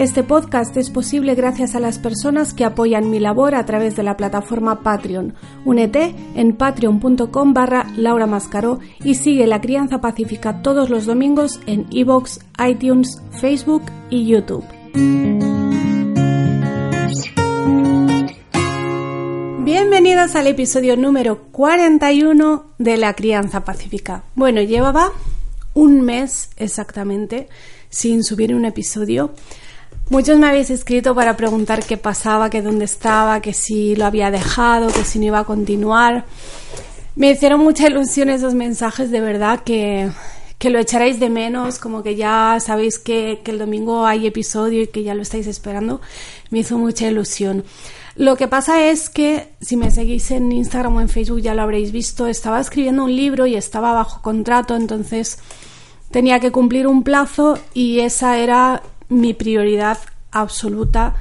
Este podcast es posible gracias a las personas que apoyan mi labor a través de la plataforma Patreon. Únete en patreon.com barra Laura Mascaró y sigue La Crianza Pacífica todos los domingos en iVoox, iTunes, Facebook y YouTube. Bienvenidas al episodio número 41 de La Crianza Pacífica. Bueno, llevaba un mes exactamente sin subir un episodio. Muchos me habéis escrito para preguntar qué pasaba, que dónde estaba, que si lo había dejado, que si no iba a continuar. Me hicieron mucha ilusión esos mensajes, de verdad, que, lo echaréis de menos, como que ya sabéis que, que el domingo hay episodio y que ya lo estáis esperando. Me hizo mucha ilusión. Lo que pasa es que si me seguís en Instagram o en Facebook ya lo habréis visto, estaba escribiendo un libro y estaba bajo contrato, entonces tenía que cumplir un plazo y esa era mi prioridad absoluta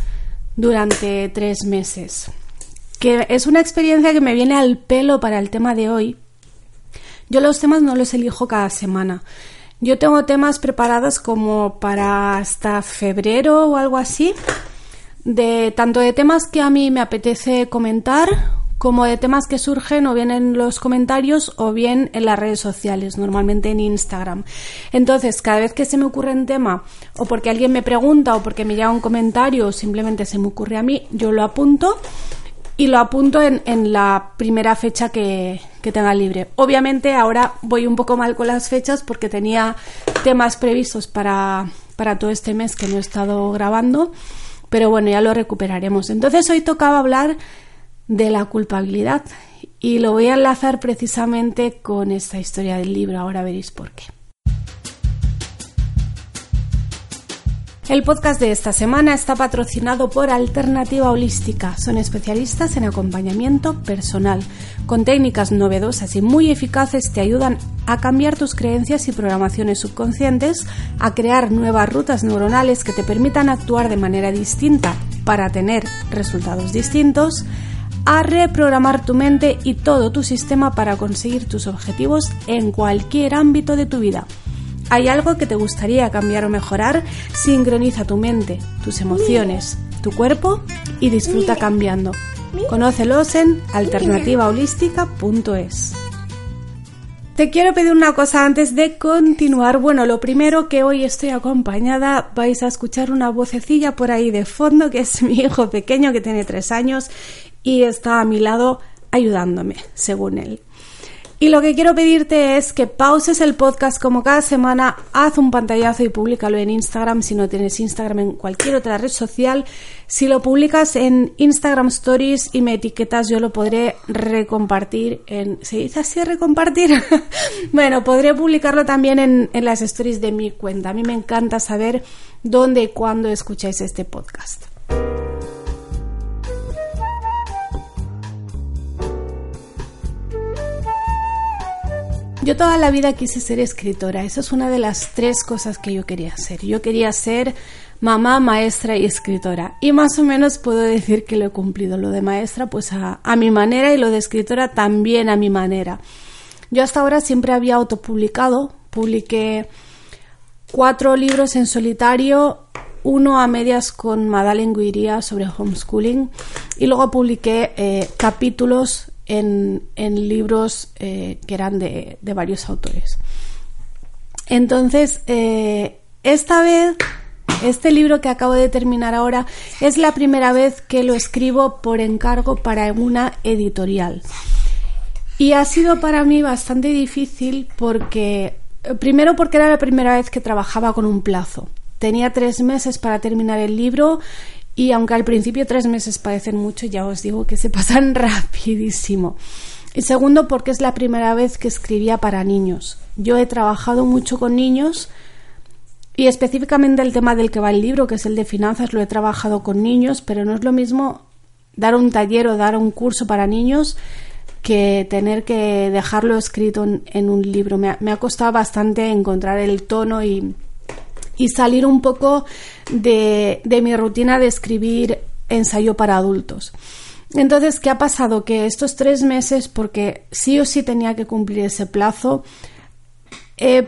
durante tres meses. Que es una experiencia que me viene al pelo para el tema de hoy. Yo los temas no los elijo cada semana. Yo tengo temas preparados como para hasta febrero o algo así, de tanto de temas que a mí me apetece comentar como de temas que surgen o bien en los comentarios o bien en las redes sociales, normalmente en Instagram. Entonces, cada vez que se me ocurre un tema o porque alguien me pregunta o porque me llega un comentario o simplemente se me ocurre a mí, yo lo apunto y lo apunto en, la primera fecha que, que, tenga libre. Obviamente ahora voy un poco mal con las fechas porque tenía temas previstos para, para todo este mes que no he estado grabando, pero bueno, ya lo recuperaremos. Entonces hoy tocaba hablar de la culpabilidad. Y lo voy a enlazar precisamente con esta historia del libro, ahora veréis por qué. El podcast de esta semana está patrocinado por Alternativa Holística. Son especialistas en acompañamiento personal. Con técnicas novedosas y muy eficaces te ayudan a cambiar tus creencias y programaciones subconscientes, a crear nuevas rutas neuronales que te permitan actuar de manera distinta para tener resultados distintos, a reprogramar tu mente y todo tu sistema para conseguir tus objetivos en cualquier ámbito de tu vida. ¿Hay algo que te gustaría cambiar o mejorar? Sincroniza tu mente, tus emociones, tu cuerpo y disfruta cambiando. Conócelos en alternativaholística.es. Te quiero pedir una cosa antes de continuar. Bueno, lo primero que hoy estoy acompañada, vais a escuchar una vocecilla por ahí de fondo, que es mi hijo pequeño que tiene tres años y está a mi lado ayudándome, según él. Y lo que quiero pedirte es que pauses el podcast como cada semana, haz un pantallazo y públicalo en Instagram si no tienes Instagram en cualquier otra red social. Si lo publicas en Instagram Stories y me etiquetas, yo lo podré recompartir en... ¿Se dice así recompartir? bueno, podré publicarlo también en, en las stories de mi cuenta. A mí me encanta saber dónde y cuándo escucháis este podcast. Yo toda la vida quise ser escritora. Esa es una de las tres cosas que yo quería hacer. Yo quería ser mamá, maestra y escritora. Y más o menos puedo decir que lo he cumplido. Lo de maestra, pues a, a mi manera y lo de escritora también a mi manera. Yo hasta ahora siempre había autopublicado. Publiqué cuatro libros en solitario, uno a medias con Madeleine Guiría sobre homeschooling y luego publiqué eh, capítulos en, libros eh, que eran de, varios autores. Entonces, eh, esta vez, este libro que acabo de terminar ahora es la primera vez que lo escribo por encargo para una editorial. Y ha sido para mí bastante difícil porque, primero porque era la primera vez que trabajaba con un plazo. Tenía tres meses para terminar el libro y aunque al principio tres meses parecen mucho, ya os digo que se pasan rapidísimo. Y segundo, porque es la primera vez que escribía para niños. Yo he trabajado mucho con niños y específicamente el tema del que va el libro, que es el de finanzas, lo he trabajado con niños, pero no es lo mismo dar un taller o dar un curso para niños que tener que dejarlo escrito en, un libro. Me ha, costado bastante encontrar el tono y, salir un poco de, de mi rutina de escribir ensayo para adultos. Entonces, ¿qué ha pasado? Que estos tres meses, porque sí o sí tenía que cumplir ese plazo, he,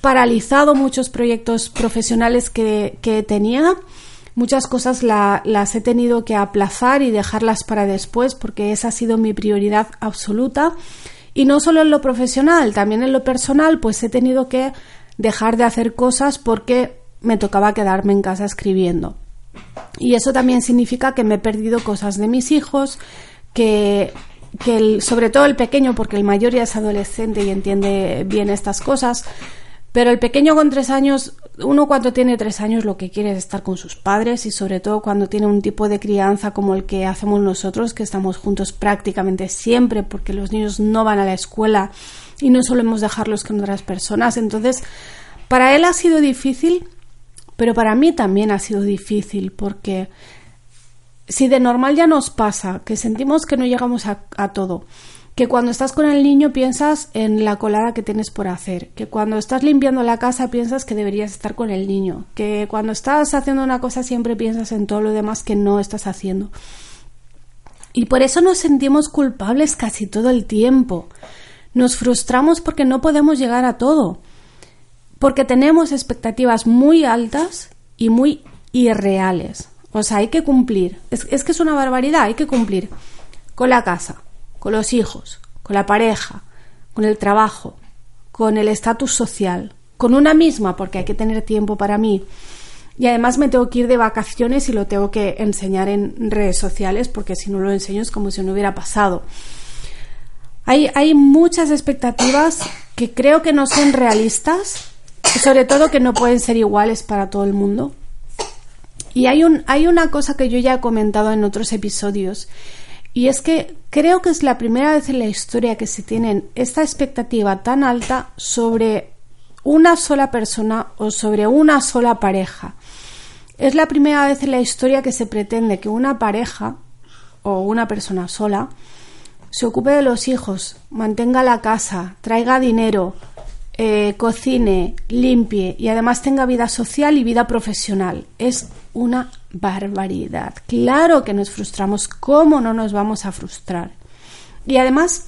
paralizado muchos proyectos profesionales que, tenía. Muchas cosas las he tenido que aplazar y dejarlas para después porque esa ha sido mi prioridad absoluta. Y no solo en lo profesional, también en lo personal, pues he tenido que dejar de hacer cosas porque me tocaba quedarme en casa escribiendo. Y eso también significa que me he perdido cosas de mis hijos, que, sobre todo el pequeño, porque el mayor ya es adolescente y entiende bien estas cosas, pero el pequeño con tres años, uno cuando tiene tres años lo que quiere es estar con sus padres y sobre todo cuando tiene un tipo de crianza como el que hacemos nosotros, que estamos juntos prácticamente siempre porque los niños no van a la escuela y no solemos dejarlos con otras personas. Entonces, para él ha sido difícil pero para mí también ha sido difícil porque si de normal ya nos pasa, que sentimos que no llegamos a, todo, que cuando estás con el niño piensas en la colada que tienes por hacer, que cuando estás limpiando la casa piensas que deberías estar con el niño, que cuando estás haciendo una cosa siempre piensas en todo lo demás que no estás haciendo. Y por eso nos sentimos culpables casi todo el tiempo. Nos frustramos porque no podemos llegar a todo porque tenemos expectativas muy altas y muy irreales. O sea, hay que cumplir. Es, que es una barbaridad, hay que cumplir con la casa, con los hijos, con la pareja, con el trabajo, con el estatus social, con una misma, porque hay que tener tiempo para mí. Y además me tengo que ir de vacaciones y lo tengo que enseñar en redes sociales, porque si no lo enseño es como si no hubiera pasado. Hay, hay muchas expectativas que creo que no son realistas sobre todo que no pueden ser iguales para todo el mundo. Y hay, un, hay una cosa que yo ya he comentado en otros episodios, y es que creo que es la primera vez en la historia que se tiene esta expectativa tan alta sobre una sola persona o sobre una sola pareja. Es la primera vez en la historia que se pretende que una pareja o una persona sola se ocupe de los hijos, mantenga la casa, traiga dinero, eh, cocine, limpie y además tenga vida social y vida profesional. Es una barbaridad. Claro que nos frustramos. ¿Cómo no nos vamos a frustrar? Y además,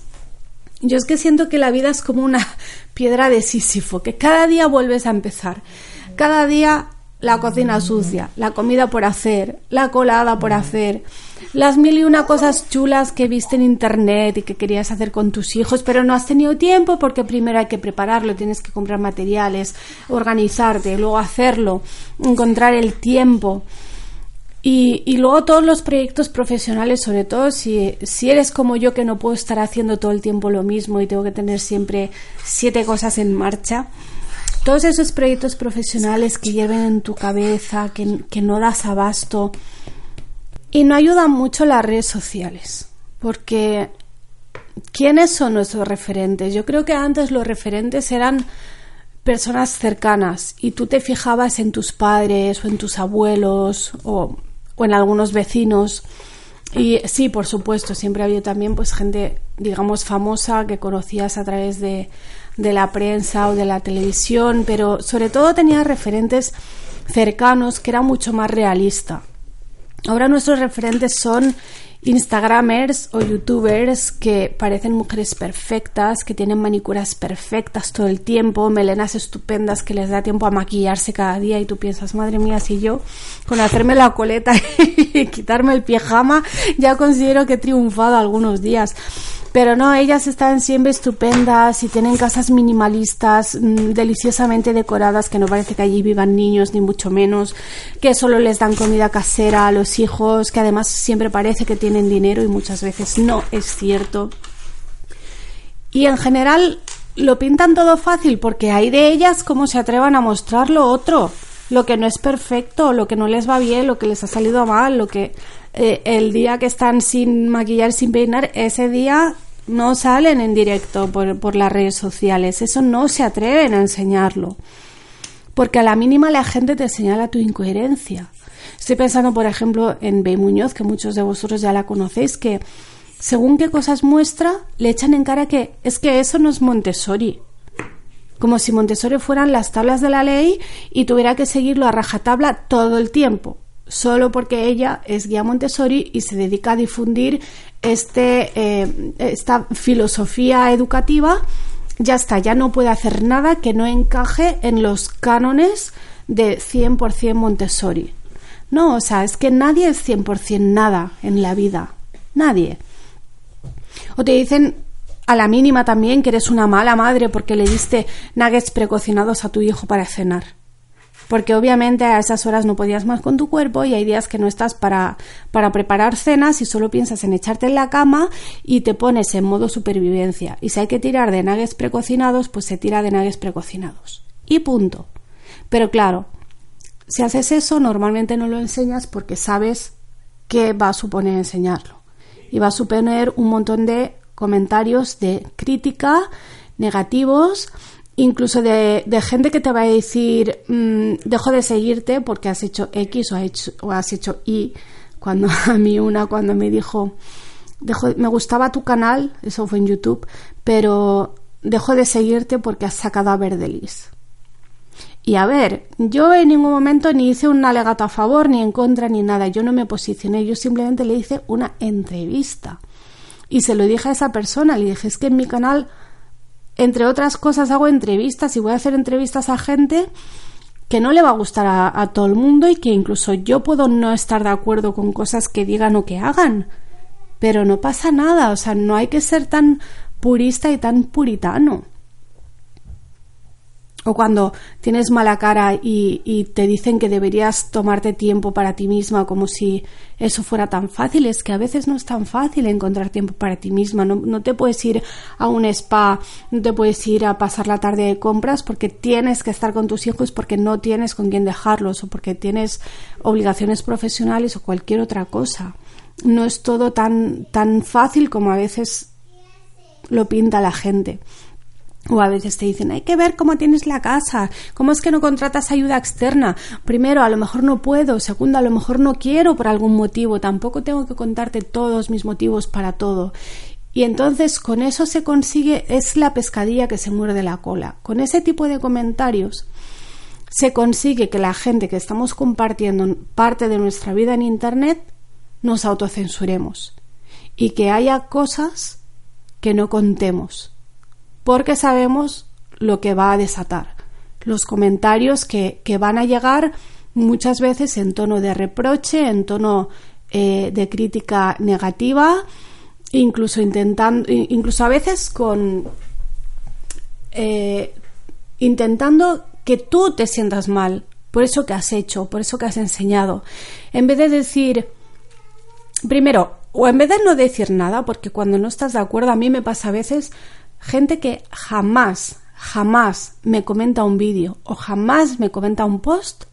yo es que siento que la vida es como una piedra de Sísifo, que cada día vuelves a empezar. Cada día la cocina sucia, la comida por hacer, la colada por hacer, las mil y una cosas chulas que viste en internet y que querías hacer con tus hijos, pero no has tenido tiempo porque primero hay que prepararlo, tienes que comprar materiales, organizarte, luego hacerlo, encontrar el tiempo. Y, luego todos los proyectos profesionales, sobre todo si, si eres como yo que no puedo estar haciendo todo el tiempo lo mismo y tengo que tener siempre siete cosas en marcha, todos esos proyectos profesionales que lleven en tu cabeza, que, que no das abasto, y no ayudan mucho las redes sociales, porque ¿quiénes son nuestros referentes? Yo creo que antes los referentes eran personas cercanas y tú te fijabas en tus padres o en tus abuelos o, o en algunos vecinos. Y sí, por supuesto, siempre ha habido también pues gente, digamos, famosa que conocías a través de, de la prensa o de la televisión, pero sobre todo tenía referentes cercanos que era mucho más realista. Ahora nuestros referentes son Instagramers o youtubers que parecen mujeres perfectas, que tienen manicuras perfectas todo el tiempo, melenas estupendas que les da tiempo a maquillarse cada día y tú piensas, madre mía, si yo con hacerme la coleta y quitarme el pijama ya considero que he triunfado algunos días. Pero no, ellas están siempre estupendas y tienen casas minimalistas, mm, deliciosamente decoradas, que no parece que allí vivan niños, ni mucho menos, que solo les dan comida casera a los hijos, que además siempre parece que tienen dinero y muchas veces no es cierto. Y en general lo pintan todo fácil porque hay de ellas como se atrevan a mostrar lo otro, lo que no es perfecto, lo que no les va bien, lo que les ha salido mal, lo que eh, el día que están sin maquillar, sin peinar, ese día no salen en directo por, las redes sociales, eso no se atreven a enseñarlo. porque a la mínima la gente te señala tu incoherencia. Estoy pensando, por ejemplo, en Bey Muñoz, que muchos de vosotros ya la conocéis, que según qué cosas muestra, le echan en cara que es que eso no es Montessori. Como si Montessori fueran las tablas de la ley y tuviera que seguirlo a rajatabla todo el tiempo, solo porque ella es guía Montessori y se dedica a difundir este, eh, esta filosofía educativa. Ya está, ya no puede hacer nada que no encaje en los cánones de 100% Montessori. No, o sea, es que nadie es 100% nada en la vida. Nadie. O te dicen a la mínima también que eres una mala madre porque le diste nuggets precocinados a tu hijo para cenar. Porque obviamente a esas horas no podías más con tu cuerpo y hay días que no estás para, para preparar cenas y solo piensas en echarte en la cama y te pones en modo supervivencia. Y si hay que tirar de nuggets precocinados, pues se tira de nuggets precocinados. Y punto. Pero claro, si haces eso, normalmente no lo enseñas porque sabes qué va a suponer enseñarlo y va a suponer un montón de comentarios de crítica negativos, incluso de, gente que te va a decir mm, dejo de seguirte porque has hecho X o, hecho, o has hecho Y. Cuando a mí una cuando me dijo dejo, me gustaba tu canal, eso fue en YouTube, pero dejo de seguirte porque has sacado a Verdelis. Y a ver, yo en ningún momento ni hice un alegato a favor, ni en contra, ni nada. Yo no me posicioné, yo simplemente le hice una entrevista. Y se lo dije a esa persona, le dije, es que en mi canal, entre otras cosas, hago entrevistas y voy a hacer entrevistas a gente que no le va a gustar a, todo el mundo y que incluso yo puedo no estar de acuerdo con cosas que digan o que hagan. Pero no pasa nada, o sea, no hay que ser tan purista y tan puritano o cuando tienes mala cara y, te dicen que deberías tomarte tiempo para ti misma como si eso fuera tan fácil. Es que a veces no es tan fácil encontrar tiempo para ti misma. No, no te puedes ir a un spa, no te puedes ir a pasar la tarde de compras porque tienes que estar con tus hijos, porque no tienes con quién dejarlos o porque tienes obligaciones profesionales o cualquier otra cosa. No es todo tan, tan fácil como a veces lo pinta la gente. O a veces te dicen, hay que ver cómo tienes la casa, cómo es que no contratas ayuda externa. Primero, a lo mejor no puedo. Segundo, a lo mejor no quiero por algún motivo. Tampoco tengo que contarte todos mis motivos para todo. Y entonces con eso se consigue, es la pescadilla que se muerde la cola. Con ese tipo de comentarios se consigue que la gente que estamos compartiendo parte de nuestra vida en Internet nos autocensuremos y que haya cosas que no contemos porque sabemos lo que va a desatar. Los comentarios que, van a llegar muchas veces en tono de reproche, en tono eh, de crítica negativa, incluso intentando, incluso a veces con eh, intentando que tú te sientas mal por eso que has hecho, por eso que has enseñado, en vez de decir primero o en vez de no decir nada, porque cuando no estás de acuerdo a mí me pasa a veces gente que jamás, jamás me comenta un vídeo o jamás me comenta un post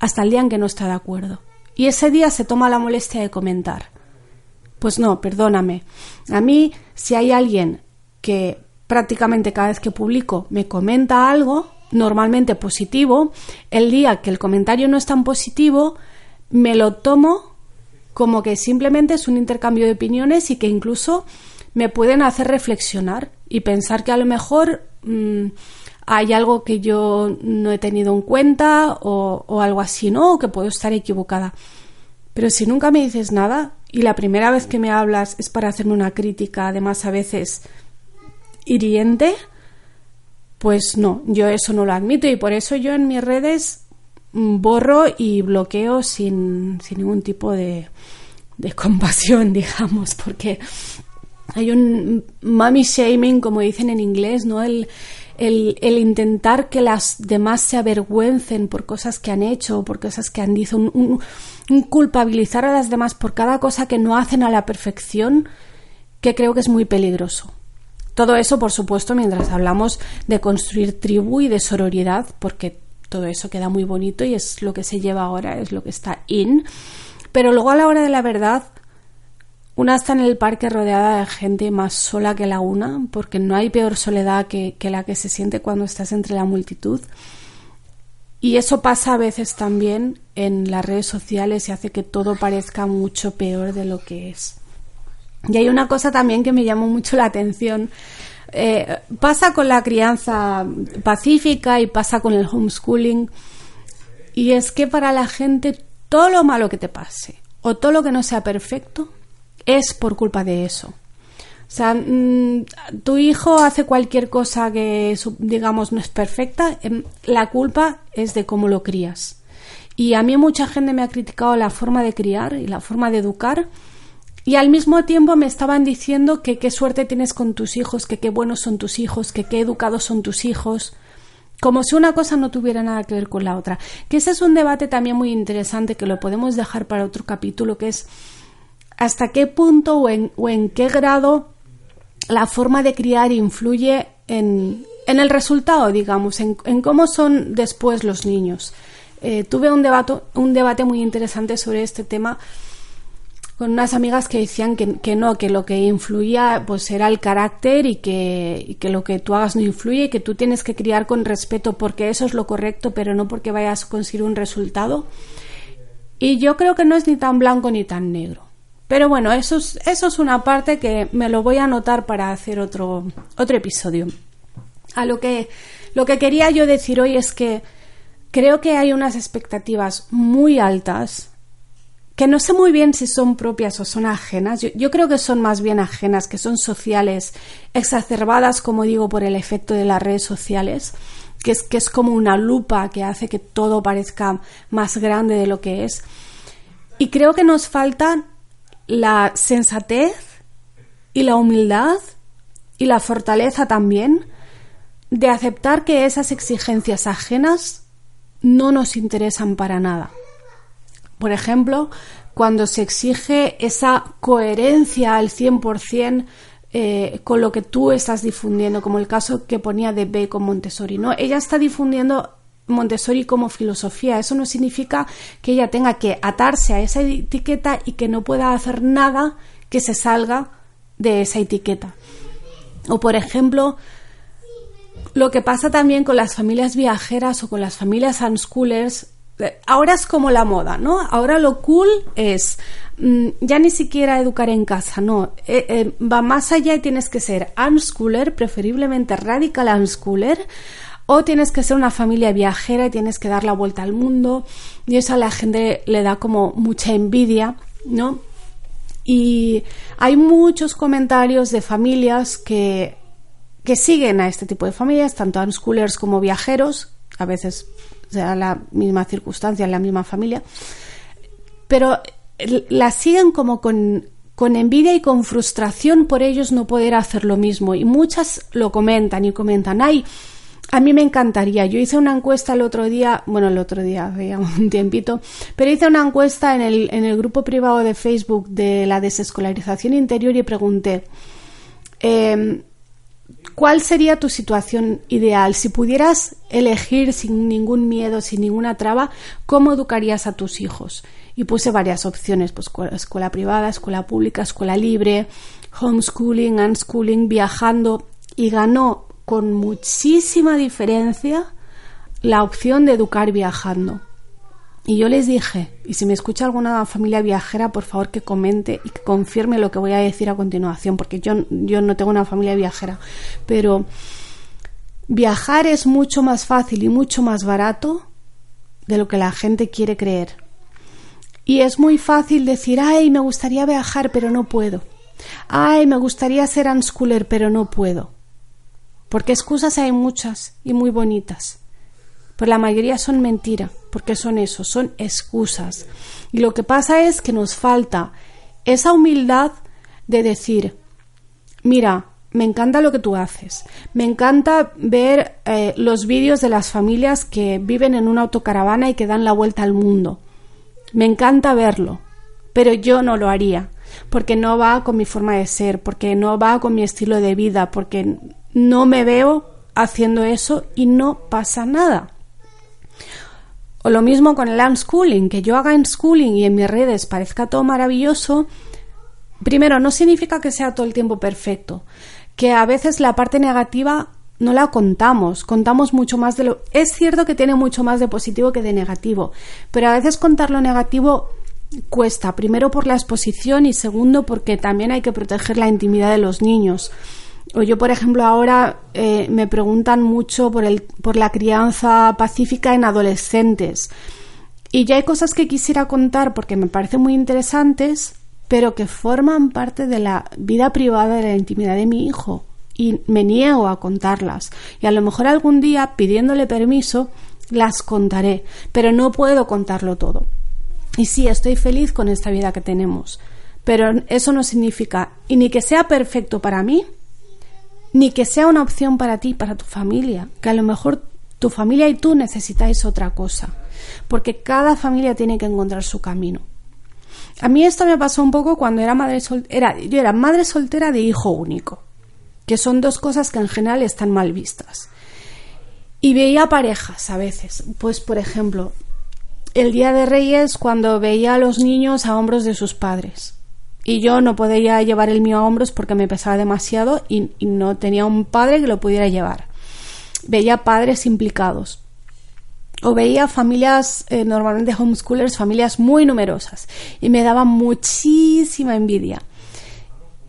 hasta el día en que no está de acuerdo. Y ese día se toma la molestia de comentar. Pues no, perdóname. A mí, si hay alguien que prácticamente cada vez que publico me comenta algo, normalmente positivo, el día que el comentario no es tan positivo, me lo tomo como que simplemente es un intercambio de opiniones y que incluso me pueden hacer reflexionar y pensar que a lo mejor mm, hay algo que yo no he tenido en cuenta o, algo así, ¿no? O que puedo estar equivocada. Pero si nunca me dices nada y la primera vez que me hablas es para hacerme una crítica, además a veces hiriente, pues no, yo eso no lo admito y por eso yo en mis redes mm, borro y bloqueo sin, sin ningún tipo de, de compasión, digamos, porque hay un mommy shaming, como dicen en inglés, ¿no? El, intentar que las demás se avergüencen por cosas que han hecho, por cosas que han dicho, un, culpabilizar a las demás por cada cosa que no hacen a la perfección, que creo que es muy peligroso. Todo eso, por supuesto, mientras hablamos de construir tribu y de sororidad, porque todo eso queda muy bonito y es lo que se lleva ahora, es lo que está in. Pero luego a la hora de la verdad, una está en el parque rodeada de gente más sola que la una, porque no hay peor soledad que, la que se siente cuando estás entre la multitud. Y eso pasa a veces también en las redes sociales y hace que todo parezca mucho peor de lo que es. Y hay una cosa también que me llamó mucho la atención. Eh, pasa con la crianza pacífica y pasa con el homeschooling. Y es que para la gente todo lo malo que te pase o todo lo que no sea perfecto es por culpa de eso. O sea, mm, tu hijo hace cualquier cosa que, digamos, no es perfecta, em, la culpa es de cómo lo crías. Y a mí mucha gente me ha criticado la forma de criar y la forma de educar. Y al mismo tiempo me estaban diciendo que qué suerte tienes con tus hijos, que qué buenos son tus hijos, que qué educados son tus hijos. Como si una cosa no tuviera nada que ver con la otra. Que ese es un debate también muy interesante que lo podemos dejar para otro capítulo, que es hasta qué punto o en, qué grado la forma de criar influye en, el resultado, digamos, en, cómo son después los niños. Eh, tuve un debate, un debate muy interesante sobre este tema con unas amigas que decían que, no, que lo que influía pues era el carácter y que, y que, lo que tú hagas no influye y que tú tienes que criar con respeto porque eso es lo correcto, pero no porque vayas a conseguir un resultado. Y yo creo que no es ni tan blanco ni tan negro. Pero bueno, eso es, eso es una parte que me lo voy a anotar para hacer otro, otro episodio. A lo que, lo que quería yo decir hoy es que creo que hay unas expectativas muy altas que no sé muy bien si son propias o son ajenas. Yo, creo que son más bien ajenas, que son sociales, exacerbadas, como digo, por el efecto de las redes sociales, que es, que es como una lupa que hace que todo parezca más grande de lo que es. Y creo que nos faltan la sensatez y la humildad y la fortaleza también de aceptar que esas exigencias ajenas no nos interesan para nada. Por ejemplo, cuando se exige esa coherencia al 100% eh, con lo que tú estás difundiendo, como el caso que ponía de B con Montessori, ¿no? Ella está difundiendo Montessori como filosofía. Eso no significa que ella tenga que atarse a esa etiqueta y que no pueda hacer nada que se salga de esa etiqueta. O por ejemplo, lo que pasa también con las familias viajeras o con las familias unschoolers, eh, ahora es como la moda, ¿no? Ahora lo cool es mm, ya ni siquiera educar en casa, no, eh, eh, va más allá y tienes que ser unschooler, preferiblemente radical unschooler, o tienes que ser una familia viajera y tienes que dar la vuelta al mundo y eso a la gente le da como mucha envidia, ¿no? Y hay muchos comentarios de familias que, que siguen a este tipo de familias, tanto unschoolers como viajeros, a veces sea la misma circunstancia, en la misma familia, pero las siguen como con, con envidia y con frustración por ellos no poder hacer lo mismo. Y muchas lo comentan y comentan, ay, a mí me encantaría. Yo hice una encuesta el otro día, bueno, el otro día, había un tiempito, pero hice una encuesta en el, en el grupo privado de Facebook de la desescolarización interior y pregunté, em, ¿cuál sería tu situación ideal? Si pudieras elegir sin ningún miedo, sin ninguna traba, ¿cómo educarías a tus hijos? Y puse varias opciones, pues escuela privada, escuela pública, escuela libre, homeschooling, unschooling, viajando, y ganó con muchísima diferencia la opción de educar viajando. Y yo les dije, y si me escucha alguna familia viajera, por favor que comente y que confirme lo que voy a decir a continuación, porque yo, yo no tengo una familia viajera, pero viajar es mucho más fácil y mucho más barato de lo que la gente quiere creer. Y es muy fácil decir, ay, me gustaría viajar, pero no puedo. Ay, me gustaría ser unschooler, pero no puedo. Porque excusas hay muchas y muy bonitas. Pero la mayoría son mentira, porque son eso, son excusas. Y lo que pasa es que nos falta esa humildad de decir, mira, me encanta lo que tú haces. Me encanta ver eh, los vídeos de las familias que viven en una autocaravana y que dan la vuelta al mundo. Me encanta verlo, pero yo no lo haría, porque no va con mi forma de ser, porque no va con mi estilo de vida, porque no me veo haciendo eso y no pasa nada. O lo mismo con el unschooling, que yo haga unschooling y en mis redes parezca todo maravilloso, primero no significa que sea todo el tiempo perfecto, que a veces la parte negativa no la contamos, contamos mucho más de lo... Es cierto que tiene mucho más de positivo que de negativo, pero a veces contar lo negativo cuesta, primero por la exposición y segundo porque también hay que proteger la intimidad de los niños. O yo, por ejemplo, ahora eh, me preguntan mucho por, el, por la crianza pacífica en adolescentes. Y ya hay cosas que quisiera contar porque me parecen muy interesantes, pero que forman parte de la vida privada de la intimidad de mi hijo y me niego a contarlas. Y a lo mejor algún día, pidiéndole permiso, las contaré, pero no puedo contarlo todo. Y sí, estoy feliz con esta vida que tenemos, pero eso no significa y ni que sea perfecto para mí, ni que sea una opción para ti, para tu familia, que a lo mejor tu familia y tú necesitáis otra cosa, porque cada familia tiene que encontrar su camino. A mí esto me pasó un poco cuando era madre soltera, yo era madre soltera de hijo único que son dos cosas que en general están mal vistas. Y veía parejas a veces, pues por ejemplo, el Día de Reyes cuando veía a los niños a hombros de sus padres. Y yo no podía llevar el mío a hombros porque me pesaba demasiado y, no tenía un padre que lo pudiera llevar. Veía padres implicados. O veía familias, eh, normalmente homeschoolers, familias muy numerosas. Y me daba muchísima envidia.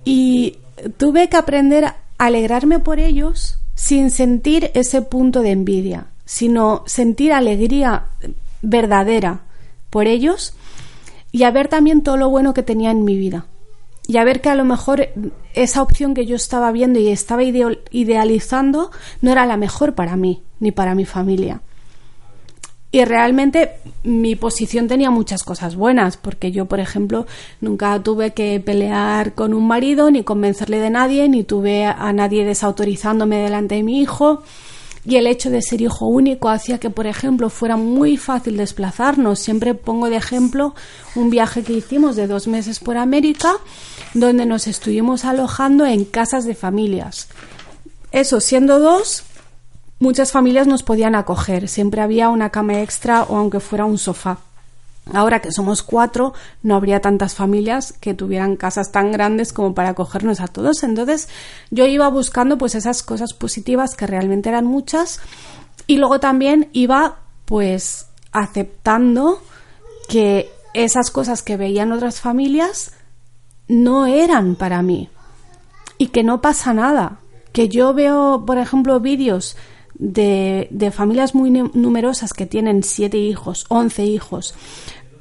Y tuve que aprender alegrarme por ellos sin sentir ese punto de envidia, sino sentir alegría verdadera por ellos y a ver también todo lo bueno que tenía en mi vida. Y a ver que a lo mejor esa opción que yo estaba viendo y estaba idealizando no era la mejor para mí ni para mi familia. Y realmente mi posición tenía muchas cosas buenas, porque yo, por ejemplo, nunca tuve que pelear con un marido, ni convencerle de nadie, ni tuve a nadie desautorizándome delante de mi hijo. Y el hecho de ser hijo único hacía que, por ejemplo, fuera muy fácil desplazarnos. Siempre pongo de ejemplo un viaje que hicimos de dos meses por América, donde nos estuvimos alojando en casas de familias. Eso, siendo dos, muchas familias nos podían acoger, siempre había una cama extra o aunque fuera un sofá. Ahora que somos cuatro, no habría tantas familias que tuvieran casas tan grandes como para acogernos a todos. Entonces, yo iba buscando pues esas cosas positivas que realmente eran muchas y luego también iba pues aceptando que esas cosas que veían otras familias no eran para mí y que no pasa nada. Que yo veo, por ejemplo, vídeos de, familias muy numerosas que tienen siete hijos, once hijos.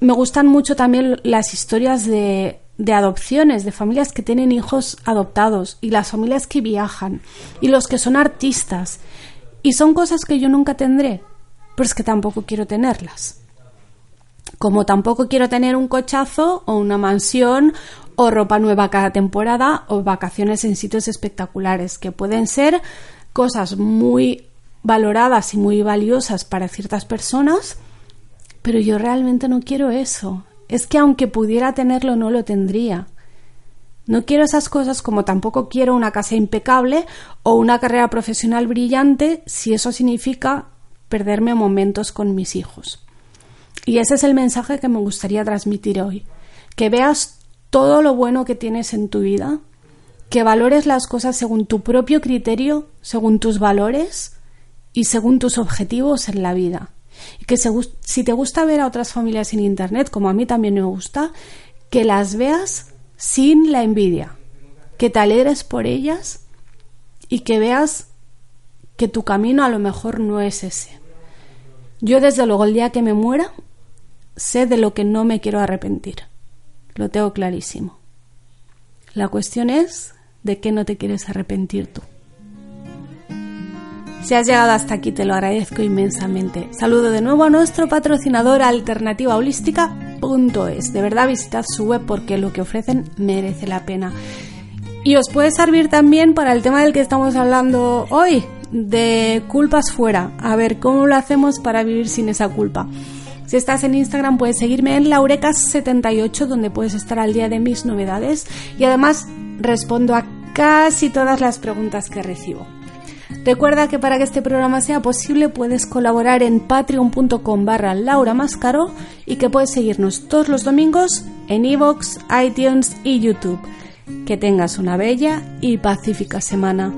Me gustan mucho también las historias de, de adopciones, de familias que tienen hijos adoptados y las familias que viajan y los que son artistas. Y son cosas que yo nunca tendré, pero es que tampoco quiero tenerlas. Como tampoco quiero tener un cochazo o una mansión o ropa nueva cada temporada o vacaciones en sitios espectaculares, que pueden ser cosas muy valoradas y muy valiosas para ciertas personas, pero yo realmente no quiero eso. Es que aunque pudiera tenerlo, no lo tendría. No quiero esas cosas como tampoco quiero una casa impecable o una carrera profesional brillante si eso significa perderme momentos con mis hijos. Y ese es el mensaje que me gustaría transmitir hoy. Que veas todo lo bueno que tienes en tu vida, que valores las cosas según tu propio criterio, según tus valores, y según tus objetivos en la vida. Y que si te gusta ver a otras familias en Internet, como a mí también me gusta, que las veas sin la envidia, que te alegres por ellas y que veas que tu camino a lo mejor no es ese. Yo desde luego el día que me muera sé de lo que no me quiero arrepentir. Lo tengo clarísimo. La cuestión es de qué no te quieres arrepentir tú. Si has llegado hasta aquí te lo agradezco inmensamente. Saludo de nuevo a nuestro patrocinador alternativaholística.es. De verdad visitad su web porque lo que ofrecen merece la pena. Y os puede servir también para el tema del que estamos hablando hoy, de culpas fuera. A ver cómo lo hacemos para vivir sin esa culpa. Si estás en Instagram puedes seguirme en laurecas78 donde puedes estar al día de mis novedades y además respondo a casi todas las preguntas que recibo. Recuerda que para que este programa sea posible puedes colaborar en patreon.com barra Laura Mascaro y que puedes seguirnos todos los domingos en iVoox, iTunes y YouTube. Que tengas una bella y pacífica semana.